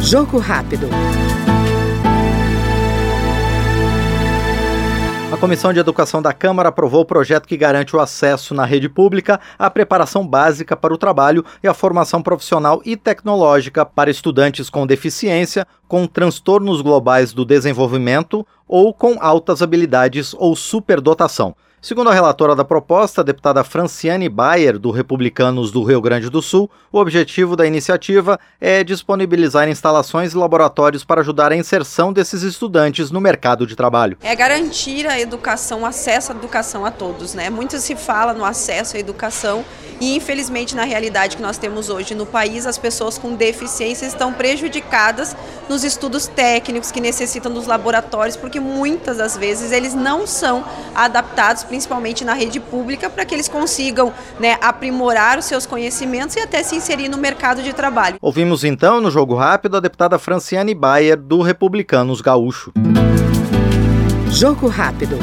Jogo rápido. A Comissão de Educação da Câmara aprovou o projeto que garante o acesso na rede pública à preparação básica para o trabalho e à formação profissional e tecnológica para estudantes com deficiência, com transtornos globais do desenvolvimento ou com altas habilidades ou superdotação. Segundo a relatora da proposta, a deputada Franciane Bayer, do Republicanos do Rio Grande do Sul, o objetivo da iniciativa é disponibilizar instalações e laboratórios para ajudar a inserção desses estudantes no mercado de trabalho. É garantir a educação, acesso à educação a todos. Né? Muito se fala no acesso à educação e, infelizmente, na realidade que nós temos hoje no país, as pessoas com deficiência estão prejudicadas nos estudos técnicos que necessitam dos laboratórios, porque muitas das vezes eles não são adaptados principalmente na rede pública, para que eles consigam né, aprimorar os seus conhecimentos e até se inserir no mercado de trabalho. Ouvimos então no Jogo Rápido a deputada Franciane Bayer, do Republicanos Gaúcho. Jogo Rápido.